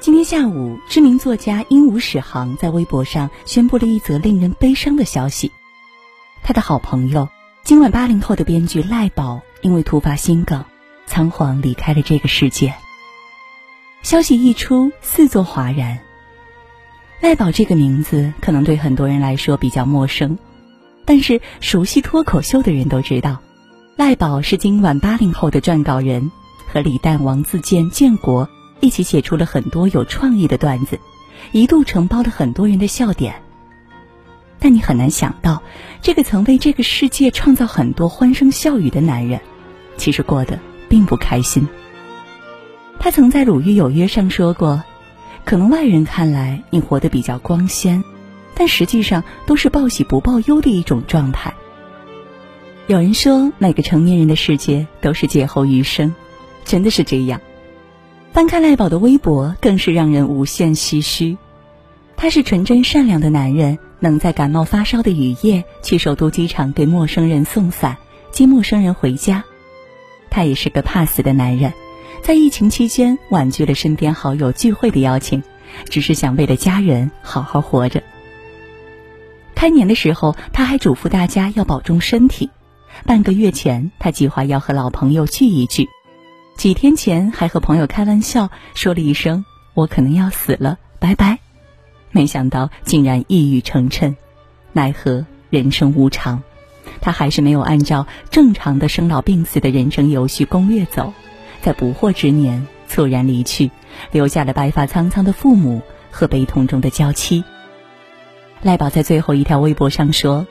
今天下午，知名作家鹦鹉史航在微博上宣布了一则令人悲伤的消息：他的好朋友，今晚八零后的编剧赖宝，因为突发心梗，仓皇离开了这个世界。消息一出，四座哗然。赖宝这个名字可能对很多人来说比较陌生，但是熟悉脱口秀的人都知道，赖宝是今晚八零后的撰稿人，和李诞、王自健、建国。一起写出了很多有创意的段子，一度承包了很多人的笑点。但你很难想到，这个曾为这个世界创造很多欢声笑语的男人，其实过得并不开心。他曾在《鲁豫有约》上说过：“可能外人看来你活得比较光鲜，但实际上都是报喜不报忧的一种状态。”有人说，每个成年人的世界都是劫后余生，真的是这样。翻看赖宝的微博，更是让人无限唏嘘。他是纯真善良的男人，能在感冒发烧的雨夜去首都机场给陌生人送伞，接陌生人回家。他也是个怕死的男人，在疫情期间婉拒了身边好友聚会的邀请，只是想为了家人好好活着。开年的时候，他还嘱咐大家要保重身体。半个月前，他计划要和老朋友聚一聚。几天前还和朋友开玩笑说了一声“我可能要死了，拜拜”，没想到竟然一语成谶。奈何人生无常，他还是没有按照正常的生老病死的人生游戏攻略走，在不惑之年猝然离去，留下了白发苍苍的父母和悲痛中的娇妻。赖宝在最后一条微博上说：“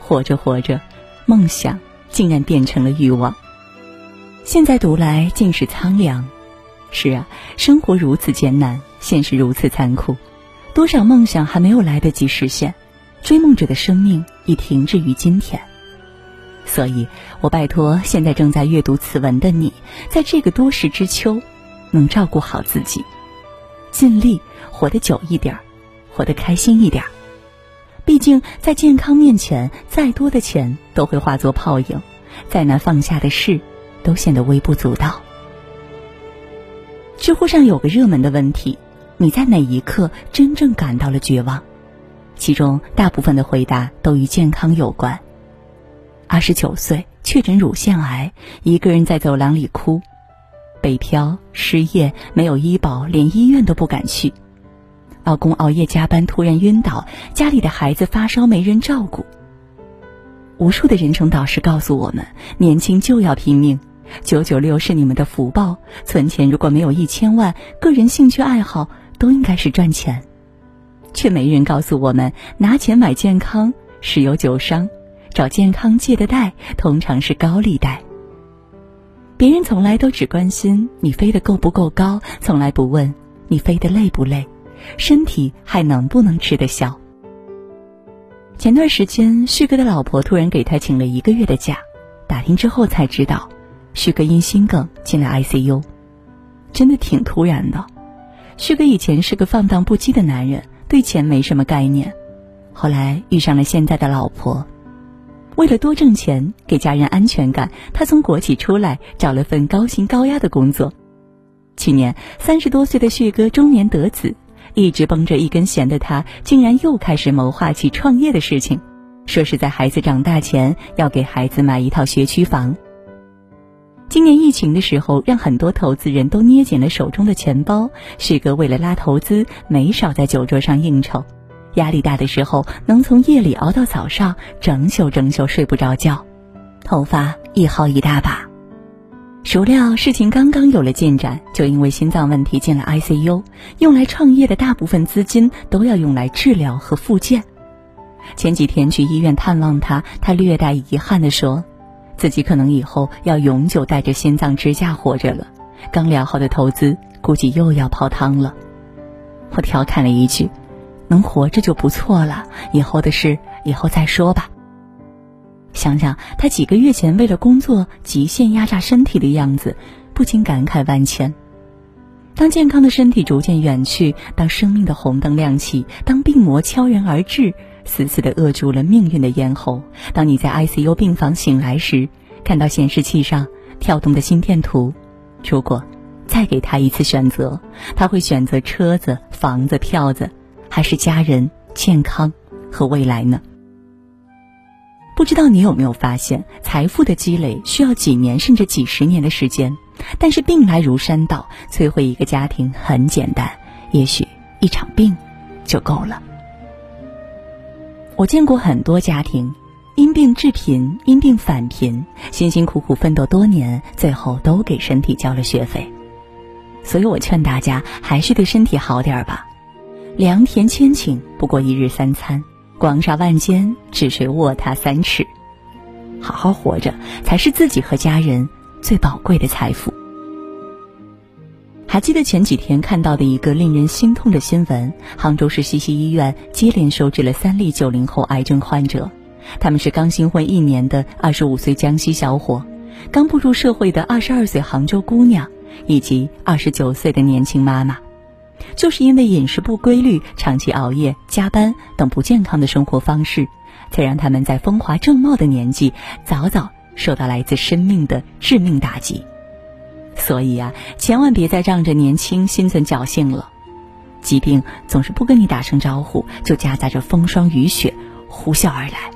活着活着，梦想竟然变成了欲望。”现在读来尽是苍凉，是啊，生活如此艰难，现实如此残酷，多少梦想还没有来得及实现，追梦者的生命已停滞于今天。所以，我拜托现在正在阅读此文的你，在这个多事之秋，能照顾好自己，尽力活得久一点，活得开心一点。毕竟，在健康面前，再多的钱都会化作泡影，再难放下的事。都显得微不足道。知乎上有个热门的问题：你在哪一刻真正感到了绝望？其中大部分的回答都与健康有关。二十九岁确诊乳腺癌，一个人在走廊里哭，北漂失业，没有医保，连医院都不敢去。老公熬夜加班突然晕倒，家里的孩子发烧没人照顾。无数的人生导师告诉我们：年轻就要拼命。九九六是你们的福报，存钱如果没有一千万，个人兴趣爱好都应该是赚钱，却没人告诉我们，拿钱买健康十有九伤，找健康借的贷通常是高利贷。别人从来都只关心你飞得够不够高，从来不问你飞得累不累，身体还能不能吃得消。前段时间，旭哥的老婆突然给他请了一个月的假，打听之后才知道。旭哥因心梗进了 ICU，真的挺突然的。旭哥以前是个放荡不羁的男人，对钱没什么概念。后来遇上了现在的老婆，为了多挣钱，给家人安全感，他从国企出来找了份高薪高压的工作。去年三十多岁的旭哥中年得子，一直绷着一根弦的他，竟然又开始谋划起创业的事情，说是在孩子长大前要给孩子买一套学区房。今年疫情的时候，让很多投资人都捏紧了手中的钱包。旭哥为了拉投资，没少在酒桌上应酬。压力大的时候，能从夜里熬到早上，整宿整宿睡不着觉，头发一薅一大把。孰料事情刚刚有了进展，就因为心脏问题进了 ICU。用来创业的大部分资金都要用来治疗和复健。前几天去医院探望他，他略带遗憾地说。自己可能以后要永久带着心脏支架活着了，刚聊好的投资估计又要泡汤了。我调侃了一句：“能活着就不错了，以后的事以后再说吧。”想想他几个月前为了工作极限压榨身体的样子，不禁感慨万千。当健康的身体逐渐远去，当生命的红灯亮起，当病魔悄然而至。死死地扼住了命运的咽喉。当你在 ICU 病房醒来时，看到显示器上跳动的心电图，如果再给他一次选择，他会选择车子、房子、票子，还是家人、健康和未来呢？不知道你有没有发现，财富的积累需要几年甚至几十年的时间，但是病来如山倒，摧毁一个家庭很简单，也许一场病就够了。我见过很多家庭，因病致贫，因病返贫，辛辛苦苦奋斗多年，最后都给身体交了学费。所以我劝大家，还是对身体好点儿吧。良田千顷，不过一日三餐；广厦万间，只睡卧榻三尺。好好活着，才是自己和家人最宝贵的财富。还记得前几天看到的一个令人心痛的新闻：杭州市西溪医院接连收治了三例九零后癌症患者，他们是刚新婚一年的二十五岁江西小伙，刚步入社会的二十二岁杭州姑娘。以及二十九岁的年轻妈妈，就是因为饮食不规律、长期熬夜、加班等不健康的生活方式，才让他们在风华正茂的年纪早早受到来自生命的致命打击。所以啊，千万别再仗着年轻心存侥幸了，疾病总是不跟你打声招呼，就夹杂着风霜雨雪呼啸而来。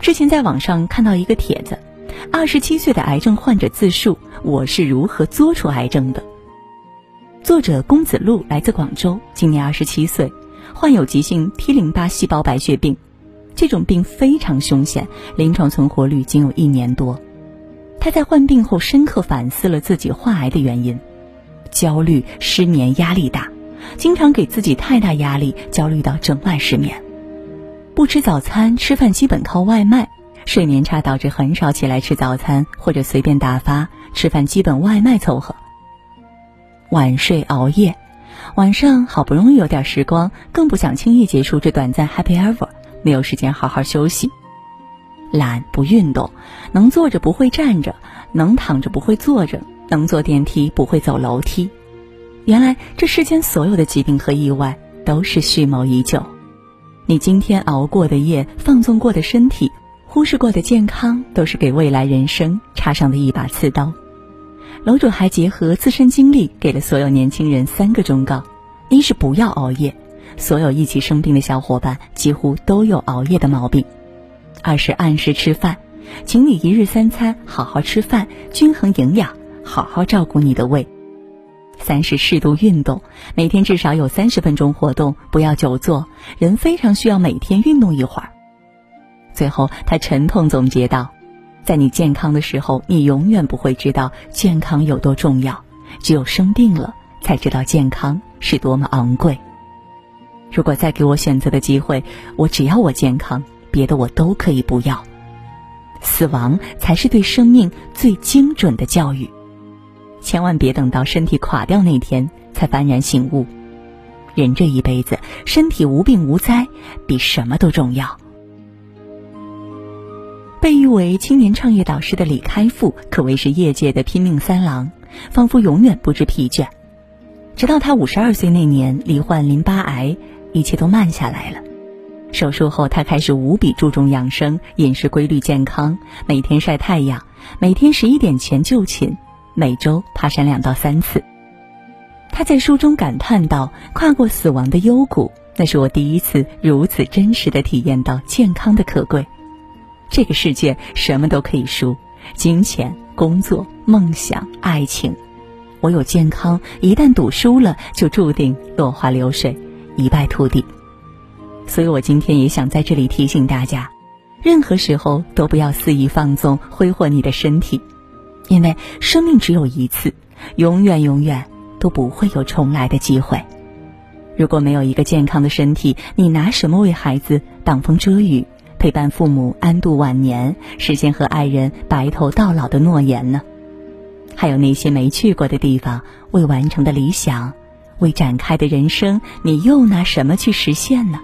之前在网上看到一个帖子。二十七岁的癌症患者自述：“我是如何作出癌症的？”作者龚子路来自广州，今年二十七岁，患有急性 T 淋巴细胞白血病，这种病非常凶险，临床存活率仅有一年多。他在患病后深刻反思了自己患癌的原因：焦虑、失眠、压力大，经常给自己太大压力，焦虑到整晚失眠，不吃早餐，吃饭基本靠外卖。睡眠差导致很少起来吃早餐，或者随便打发吃饭，基本外卖凑合。晚睡熬夜，晚上好不容易有点时光，更不想轻易结束这短暂 happy hour，没有时间好好休息。懒不运动，能坐着不会站着，能躺着不会坐着，能坐电梯不会走楼梯。原来这世间所有的疾病和意外都是蓄谋已久。你今天熬过的夜，放纵过的身体。忽视过的健康，都是给未来人生插上的一把刺刀。楼主还结合自身经历，给了所有年轻人三个忠告：一是不要熬夜，所有一起生病的小伙伴几乎都有熬夜的毛病；二是按时吃饭，请你一日三餐好好吃饭，均衡营养，好好照顾你的胃；三是适度运动，每天至少有三十分钟活动，不要久坐，人非常需要每天运动一会儿。最后，他沉痛总结道：“在你健康的时候，你永远不会知道健康有多重要；只有生病了，才知道健康是多么昂贵。如果再给我选择的机会，我只要我健康，别的我都可以不要。死亡才是对生命最精准的教育。千万别等到身体垮掉那天才幡然醒悟，人这一辈子，身体无病无灾，比什么都重要。”被誉为青年创业导师的李开复，可谓是业界的拼命三郎，仿佛永远不知疲倦。直到他五十二岁那年罹患淋巴癌，一切都慢下来了。手术后，他开始无比注重养生，饮食规律健康，每天晒太阳，每天十一点前就寝，每周爬山两到三次。他在书中感叹道：“跨过死亡的幽谷，那是我第一次如此真实的体验到健康的可贵。”这个世界什么都可以输，金钱、工作、梦想、爱情，我有健康，一旦赌输了，就注定落花流水，一败涂地。所以我今天也想在这里提醒大家，任何时候都不要肆意放纵挥霍你的身体，因为生命只有一次，永远永远都不会有重来的机会。如果没有一个健康的身体，你拿什么为孩子挡风遮雨？陪伴父母安度晚年，实现和爱人白头到老的诺言呢？还有那些没去过的地方，未完成的理想，未展开的人生，你又拿什么去实现呢？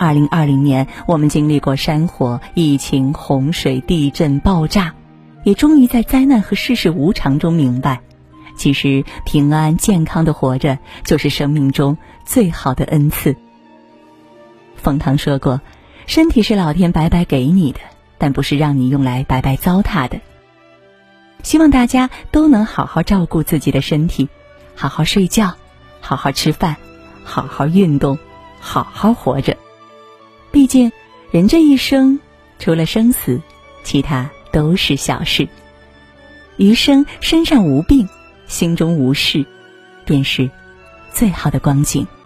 二零二零年，我们经历过山火、疫情、洪水、地震、爆炸，也终于在灾难和世事无常中明白，其实平安健康的活着，就是生命中最好的恩赐。冯唐说过。身体是老天白白给你的，但不是让你用来白白糟蹋的。希望大家都能好好照顾自己的身体，好好睡觉，好好吃饭，好好运动，好好活着。见，人这一生，除了生死，其他都是小事。余生身上无病，心中无事，便是最好的光景。